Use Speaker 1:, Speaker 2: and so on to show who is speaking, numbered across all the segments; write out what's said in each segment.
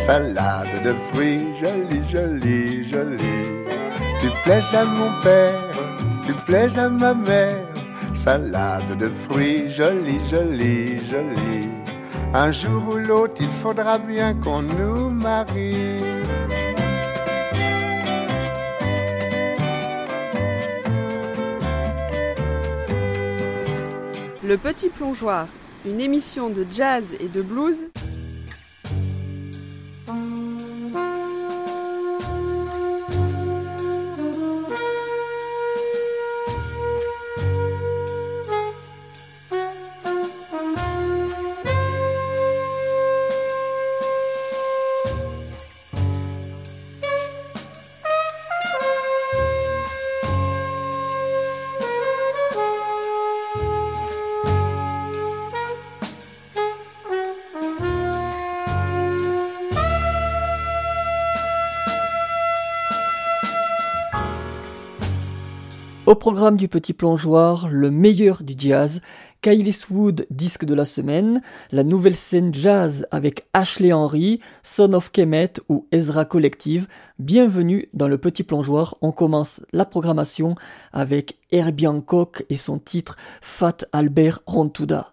Speaker 1: salade de fruits, jolie, jolie, jolie. Tu plais à mon père, tu plais à ma mère, salade de fruits, jolie, jolie, jolie. Un jour ou l'autre, il faudra bien qu'on nous marie.
Speaker 2: Le Petit Plongeoir, une émission de jazz et de blues
Speaker 3: Au programme du Petit Plongeoir, le meilleur du jazz, Kyle Wood, disque de la semaine, la nouvelle scène jazz avec Ashley Henry, Son of Kemet ou Ezra Collective. Bienvenue dans le Petit Plongeoir. On commence la programmation avec Herbie Hancock et son titre Fat Albert Rontuda.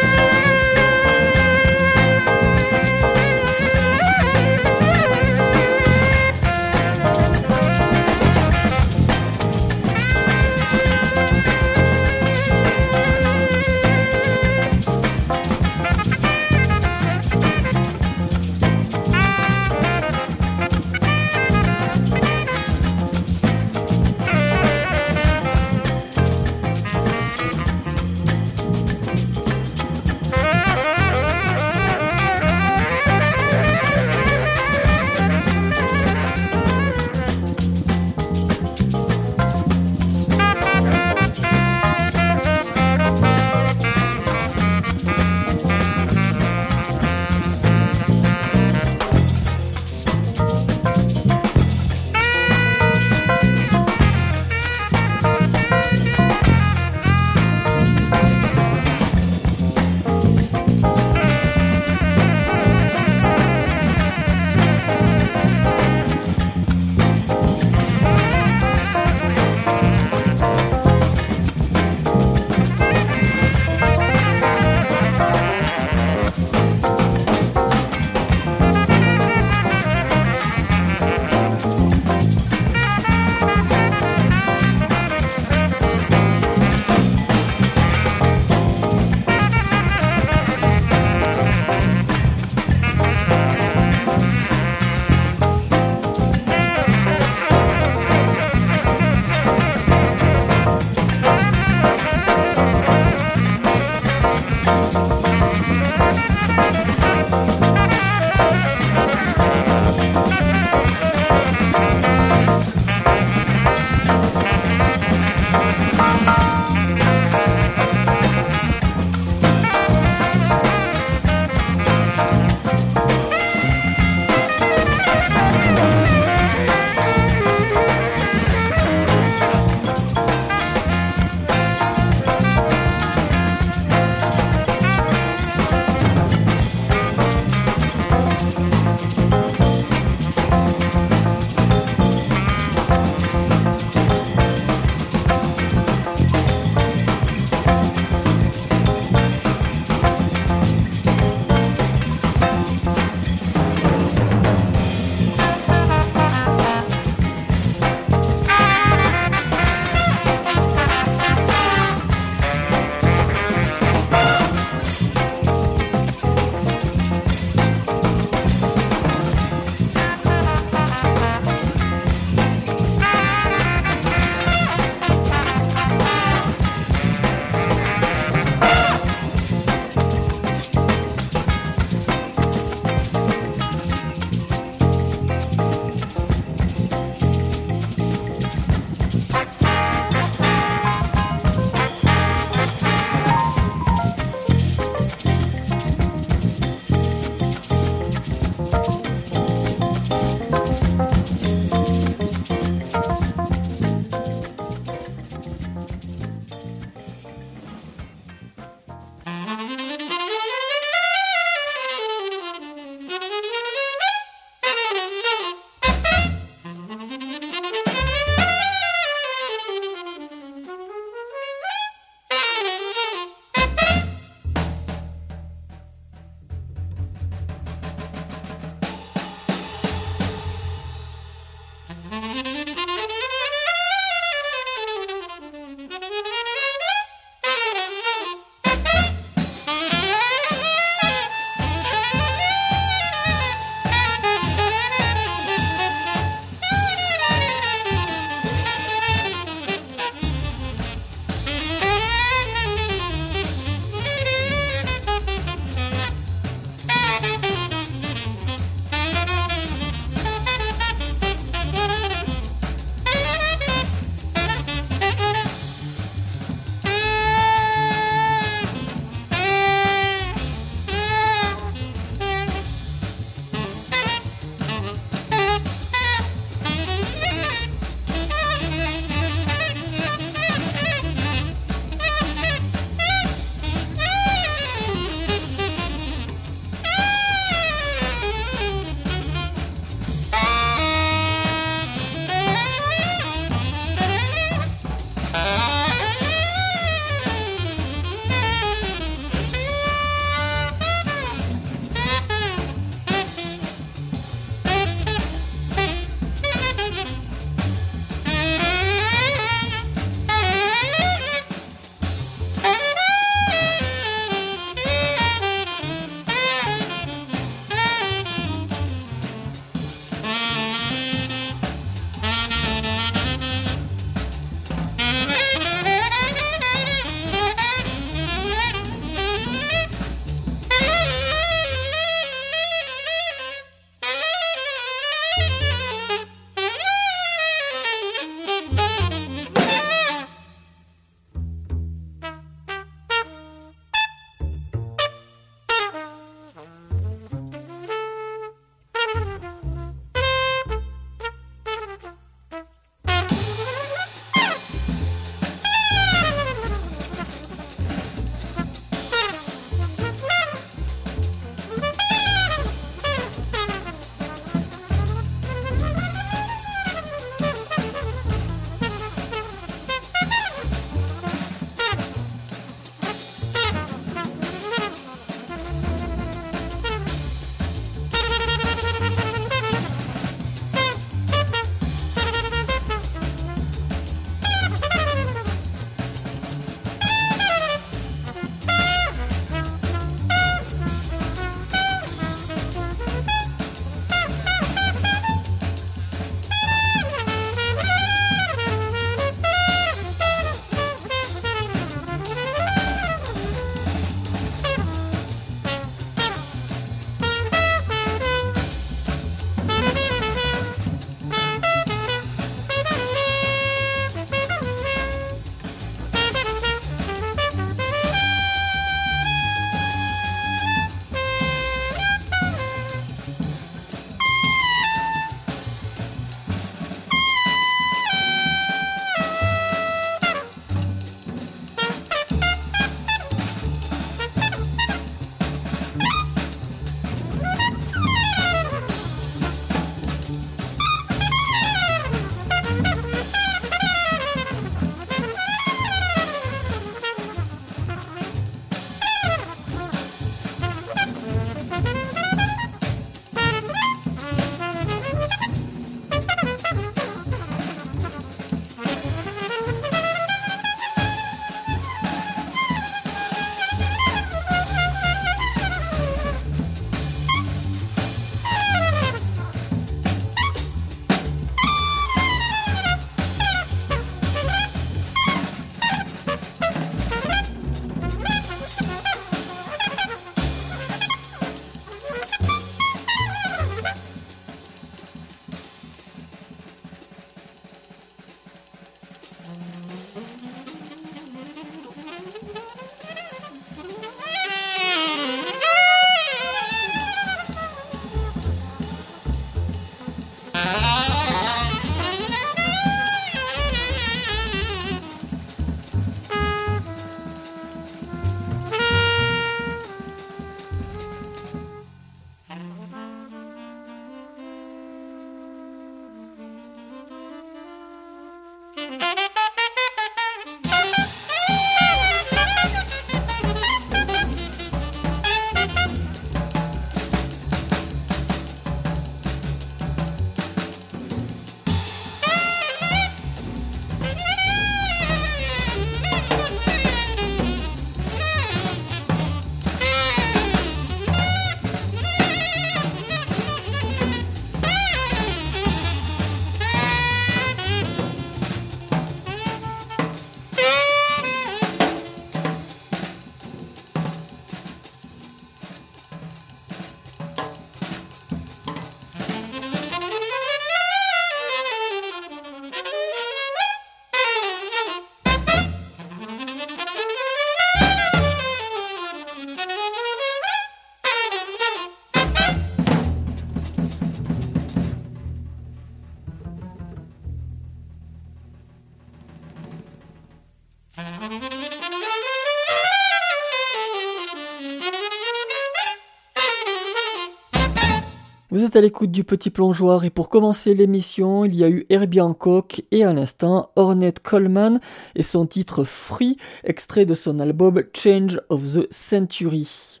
Speaker 3: Êtes à l'écoute du Petit Plongeoir et pour commencer l'émission, il y a eu Herbie Hancock et à l'instant Ornette Coleman et son titre Free, extrait de son album Change of the Century.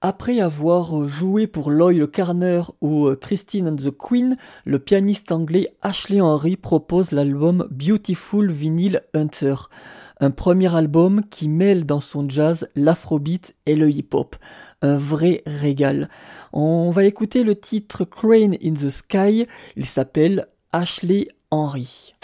Speaker 3: Après avoir joué pour Loyal Carner ou Christine and the Queen, le pianiste anglais Ashley Henry propose l'album Beautiful Vinyl Hunter, un premier album qui mêle dans son jazz l'afrobeat et le hip-hop un vrai régal. On va écouter le titre Crane in the Sky, il s'appelle Ashley Henry.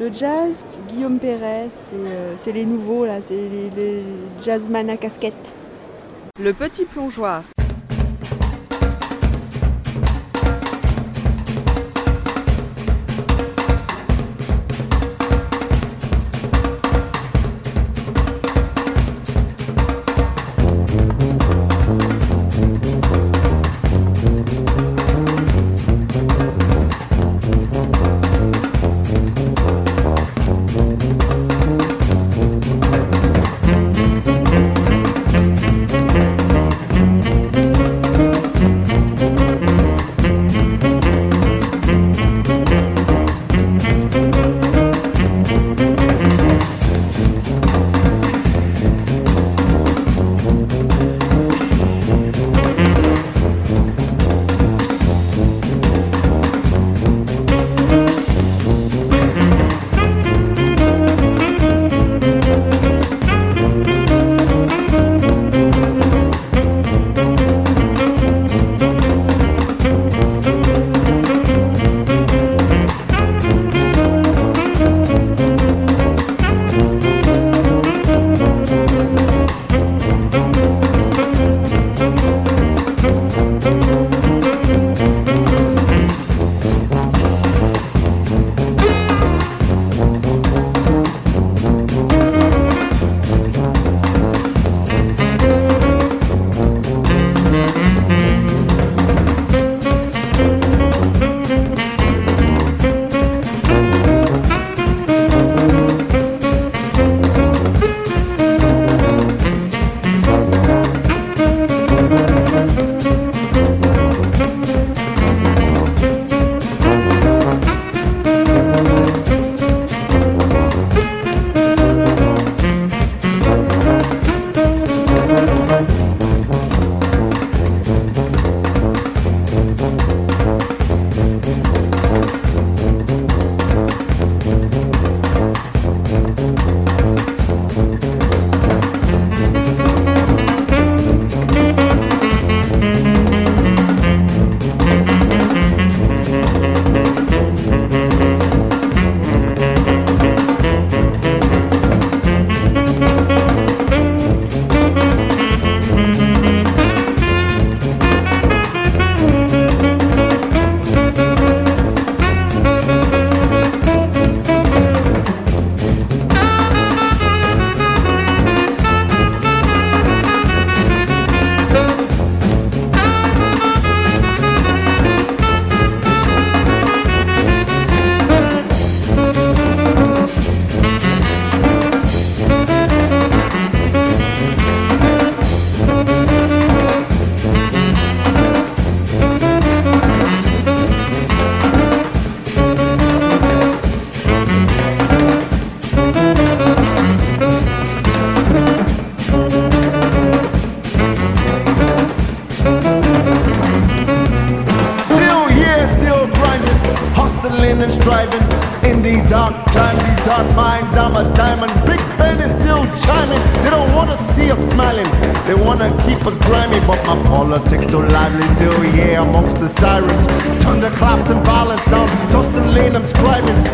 Speaker 2: Le jazz, Guillaume Perret, euh, c'est, les nouveaux, là, c'est les, les jazzman à casquette. Le petit plongeoir.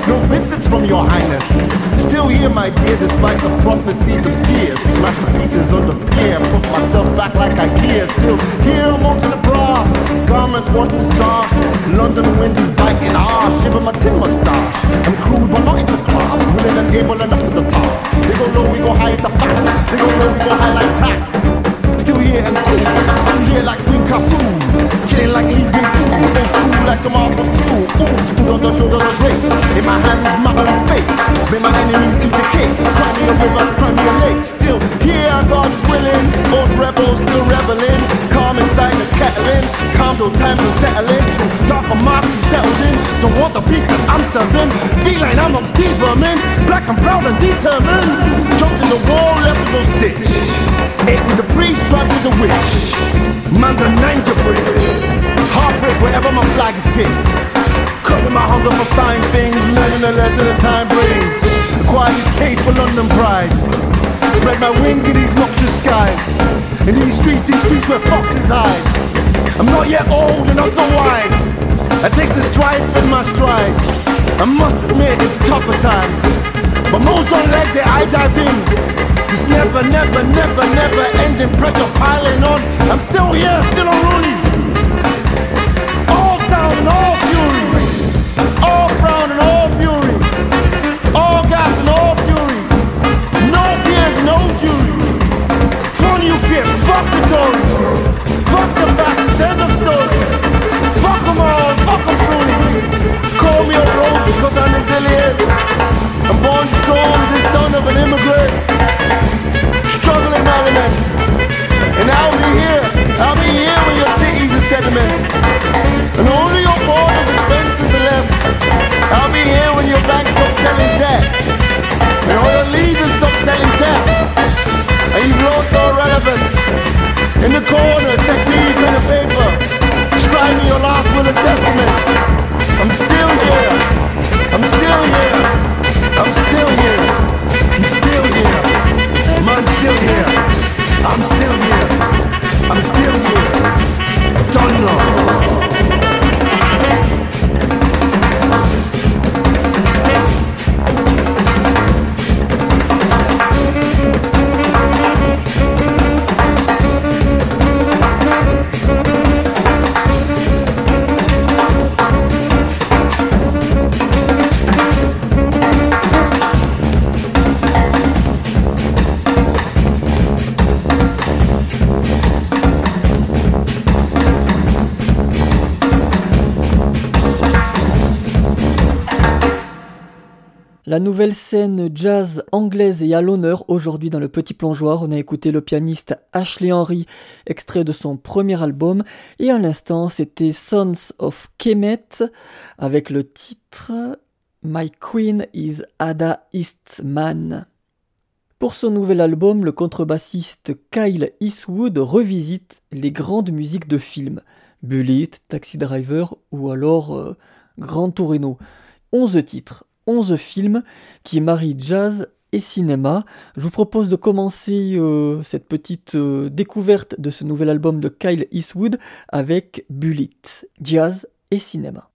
Speaker 1: no visits from your highness. Still here, my dear, despite the prophecies of seers. Smash the pieces on the pier, put myself back like IKEA. Still here amongst the brass, garments watching stars. London wind is biting hard, shiver my tin mustache. I'm crude but not into class. willing and able enough to the task. They go low, we go high, it's a fact. They go low, we go high like tax. Still here and cool, still here like Queen Kafu. Chilling like leaves in pool, Then school like a marble stool. Ooh, stood on the shoulders of grace. In my hands, map and fake. May my enemies eat the cake. Cry me a river, cry me a lake. Still here, God willing. Old rebels still reveling. Calm inside the kettle in. Calm till time to settle in. Too dark a mark to settle in. Don't want the beat that I'm serving. Feel like I'm on Steve Vermin. Black and proud and determined. Jumped in the wall, left with no stitch. It with the priest drunk with the witch. Man's a ninja bridge. Heartbreak wherever my flag is pitched. Cutting my hunger for fine things, learning the lesson that time brings. Acquired this taste for London pride. Spread my wings in these noxious skies. In these streets, these streets where foxes hide. I'm not yet old and not so wise. I take the strife in my stride. I must admit it's tougher times. But most don't let their eye dive in. This never, never, never, never ending pressure piling on. I'm still here, still unruly. All sound and all fury. All frown and all fury. All gas and all fury. No peers, no jury. One you get, fuck the Tories. Fuck the fascists, end of story. Fuck them all, fuck them truly. Call me a rogue cause I'm resilient. I'm born strong, the son of an immigrant.
Speaker 3: Nouvelle scène jazz anglaise est à l'honneur aujourd'hui dans le petit plongeoir. On a écouté le pianiste Ashley Henry, extrait de son premier album, et à l'instant c'était Sons of Kemet avec le titre My Queen is Ada Eastman. Pour son nouvel album, le contrebassiste Kyle Eastwood revisite les grandes musiques de films, Bullet, Taxi Driver ou alors euh, Grand Torino. 11 titres 11 films qui marient jazz et cinéma. Je vous propose de commencer euh, cette petite euh, découverte de ce nouvel album de Kyle Eastwood avec Bullet, jazz et cinéma.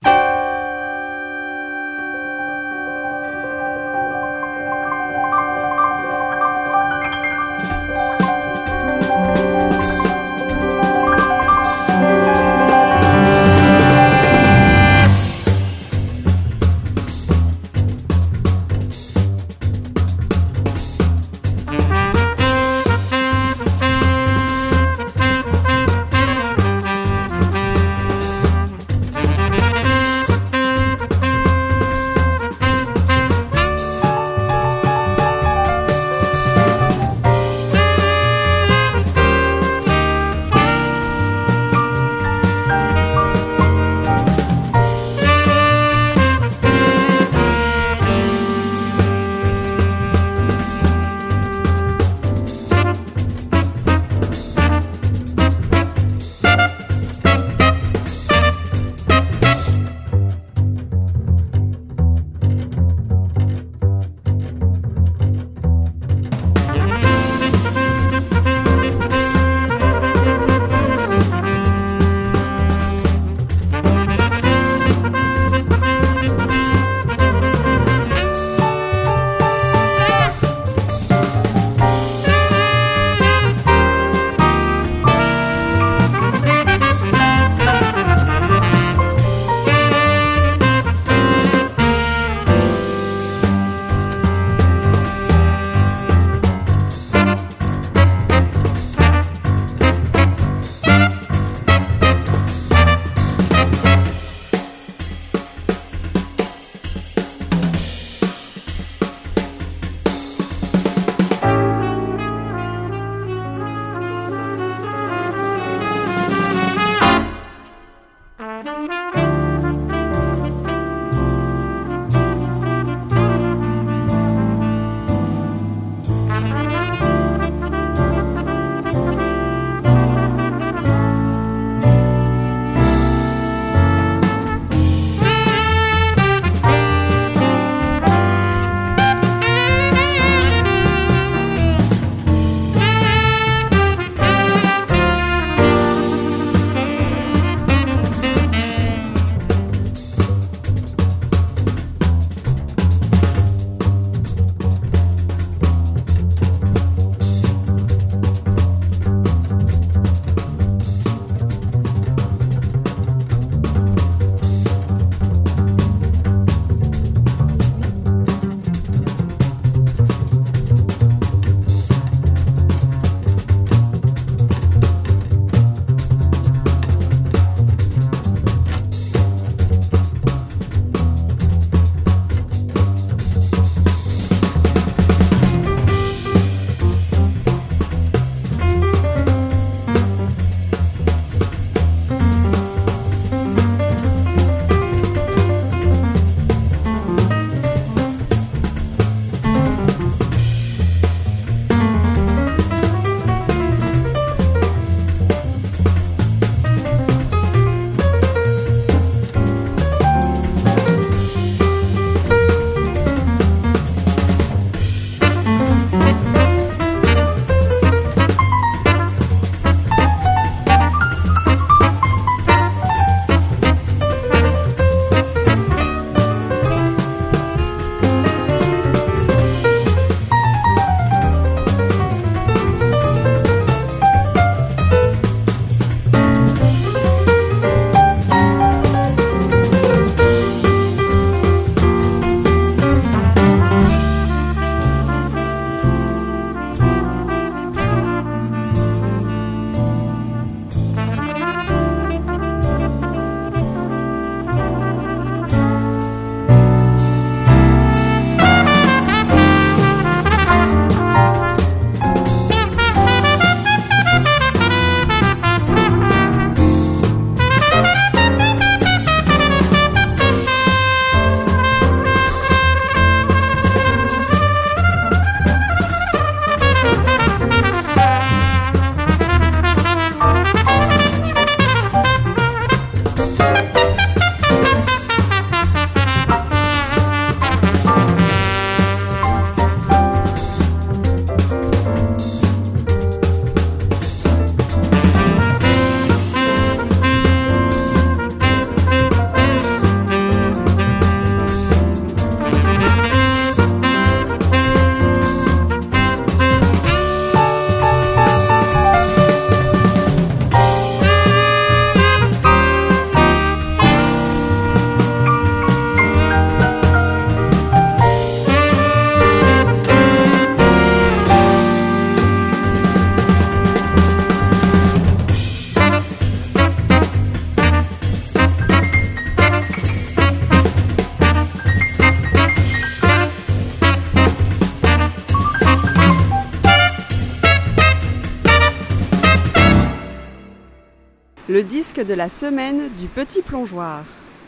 Speaker 2: Le disque de la semaine du petit plongeoir.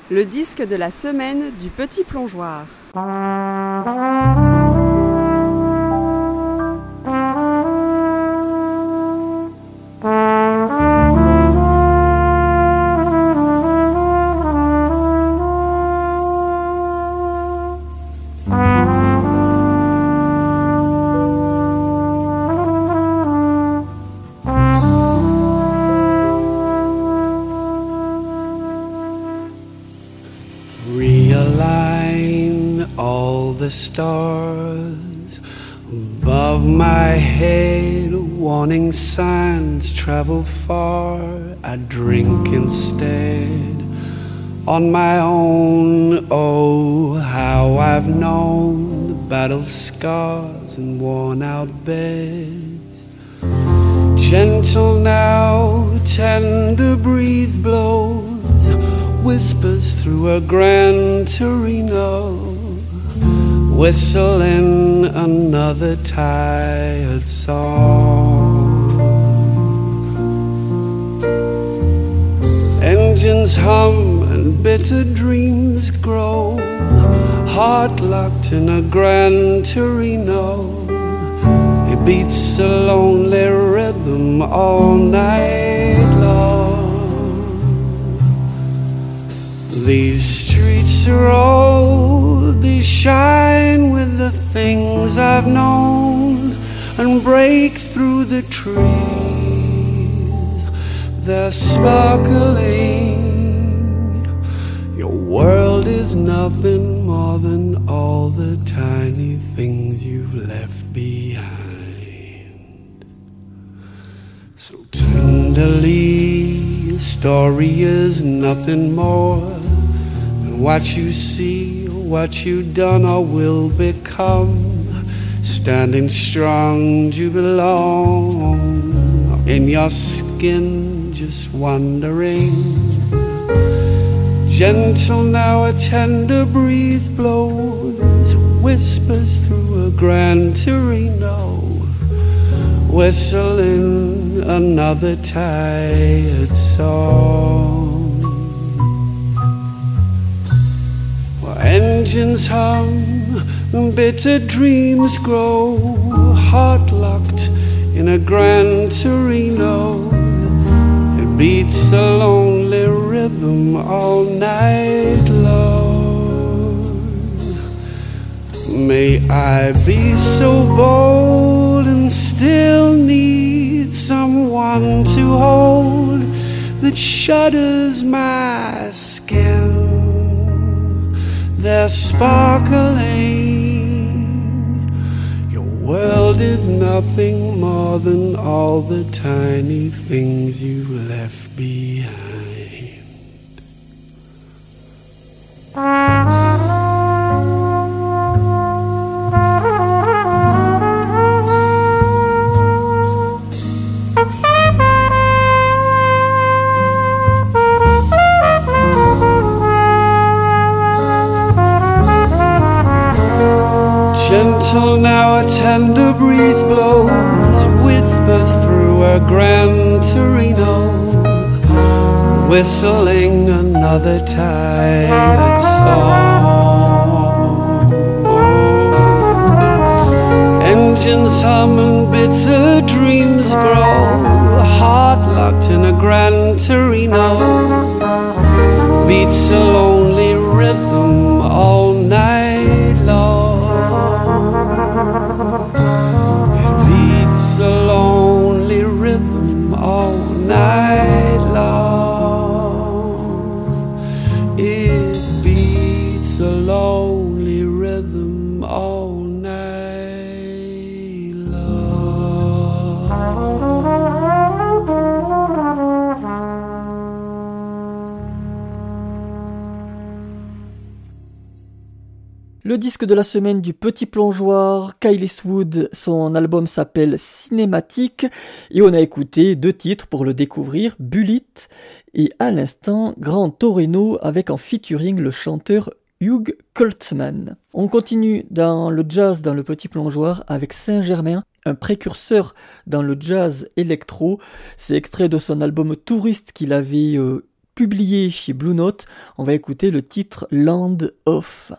Speaker 2: Le disque de la semaine du petit plongeoir.
Speaker 4: Travel far. I drink instead on my own. Oh, how I've known the battle scars and worn out beds. Gentle now, tender breeze blows whispers through a Gran Torino, whistling another tired song. Engines hum and bitter dreams grow, heart locked in a Gran Torino. It beats a lonely rhythm all night long. These streets are old, they shine with the things I've known and break through the trees. They're sparkling. Your world is nothing more than all the tiny things you've left behind. So tenderly, a story is nothing more than what you see, what you've done or will become. Standing strong, you belong in your skin, just wondering. Gentle now, a tender breeze blows, whispers through a Gran Torino, whistling another tired song. While Engines hum, bitter dreams grow, heart locked in a Gran Torino. Beats a lonely rhythm all night long. May I be so bold and still need someone to hold that shudders my skin they're sparkling. World is nothing more than all the tiny things you left behind. Gentle now a tender breeze blows, whispers through a Gran Torino, whistling another tired song. Engines hum and bitter dreams grow, heart locked in a Gran Torino, beats a lonely rhythm
Speaker 3: disque de la semaine du petit plongeoir, Kyle Eastwood, son album s'appelle Cinématique et on a écouté deux titres pour le découvrir, Bullet et à l'instant Grand Torino avec en featuring le chanteur Hugh Kultzman. On continue dans le jazz dans le petit plongeoir avec Saint-Germain un précurseur dans le jazz électro. C'est extrait de son album Touriste qu'il avait euh, publié chez Blue Note. On va écouter le titre Land of.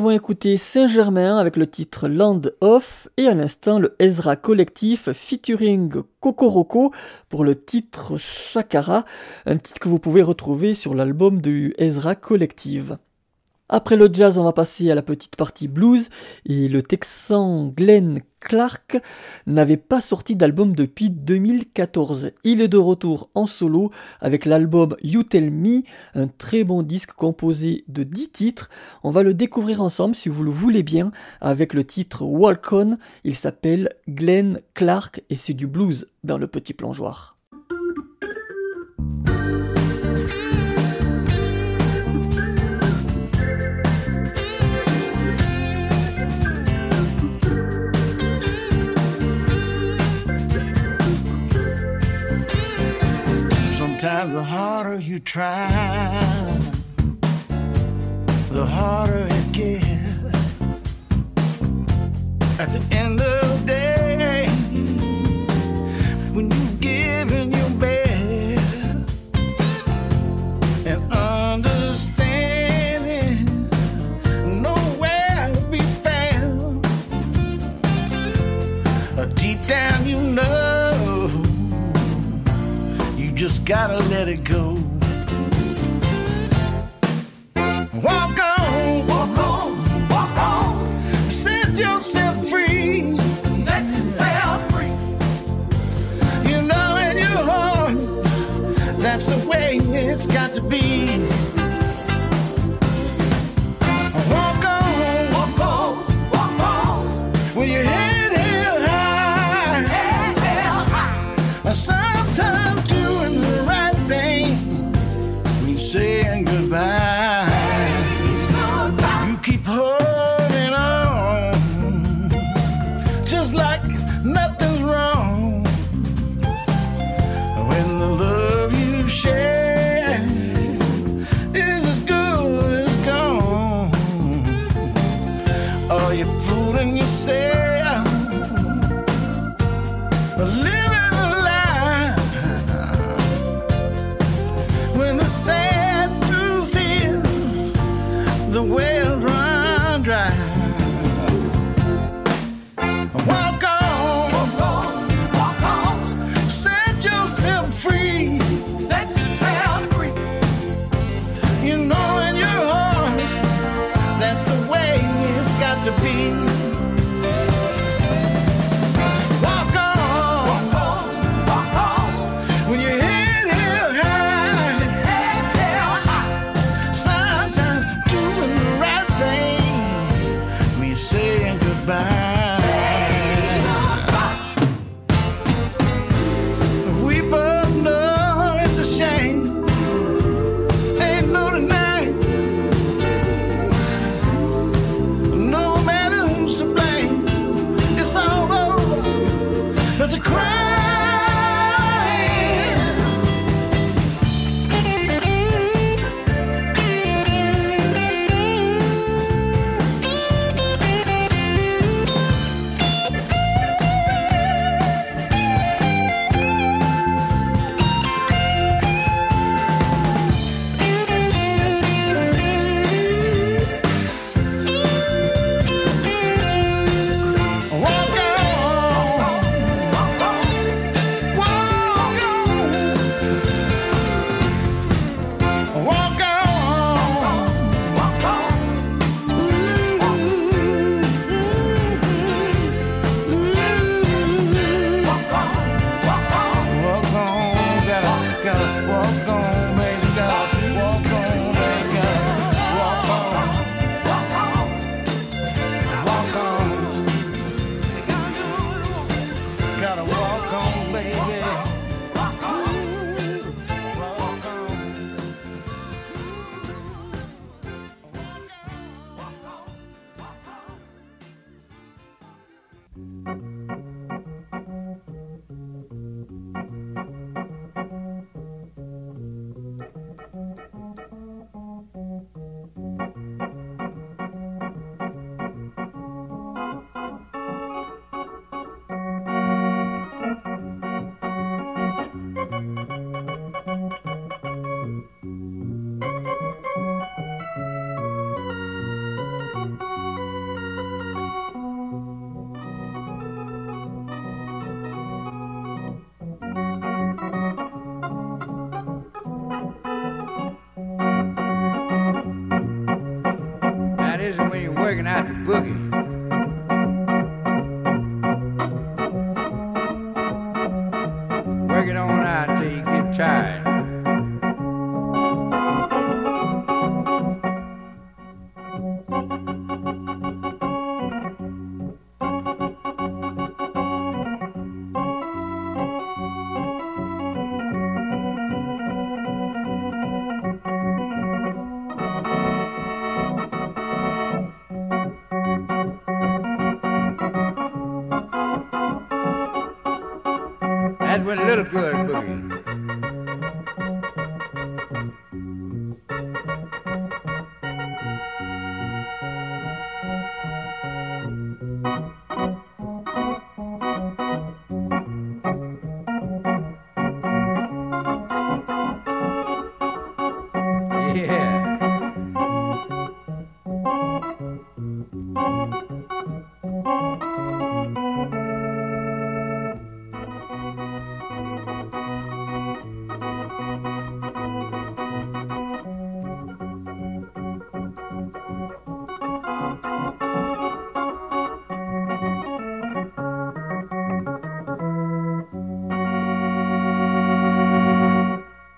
Speaker 3: Avons écouté Saint-Germain avec le titre Land of et à l'instant le Ezra Collectif featuring Kokoroko pour le titre Shakara, un titre que vous pouvez retrouver sur l'album du Ezra Collective. Après le jazz, on va passer à la petite partie blues et le texan Glenn Clark n'avait pas sorti d'album depuis 2014. Il est de retour en solo avec l'album You Tell Me, un très bon disque composé de 10 titres. On va le découvrir ensemble si vous le voulez bien avec le titre Walk On. Il s'appelle Glenn Clark et c'est du blues dans le petit plongeoir.
Speaker 5: Sometimes the harder you try, the harder it gets. At the end gotta let it go. Walk on, walk on, walk on. Set yourself free. Set yourself free. You know in your heart that's the way it's got to be. I'm gone.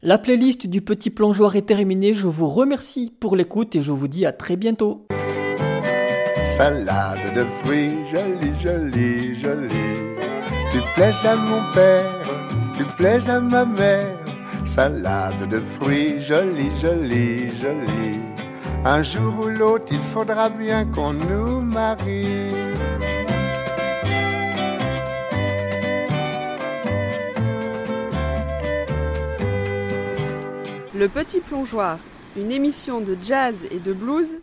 Speaker 3: La playlist du petit plongeoir est terminée. Je vous remercie pour l'écoute et je vous dis à très bientôt.
Speaker 1: Salade de fruits, jolie, jolie, jolie. Tu plais à mon père, tu plais à ma mère. Salade de fruits, jolie, jolie, jolie. Un jour ou l'autre, il faudra bien qu'on nous marie.
Speaker 2: Le Petit Plongeoir, une émission de jazz et de blues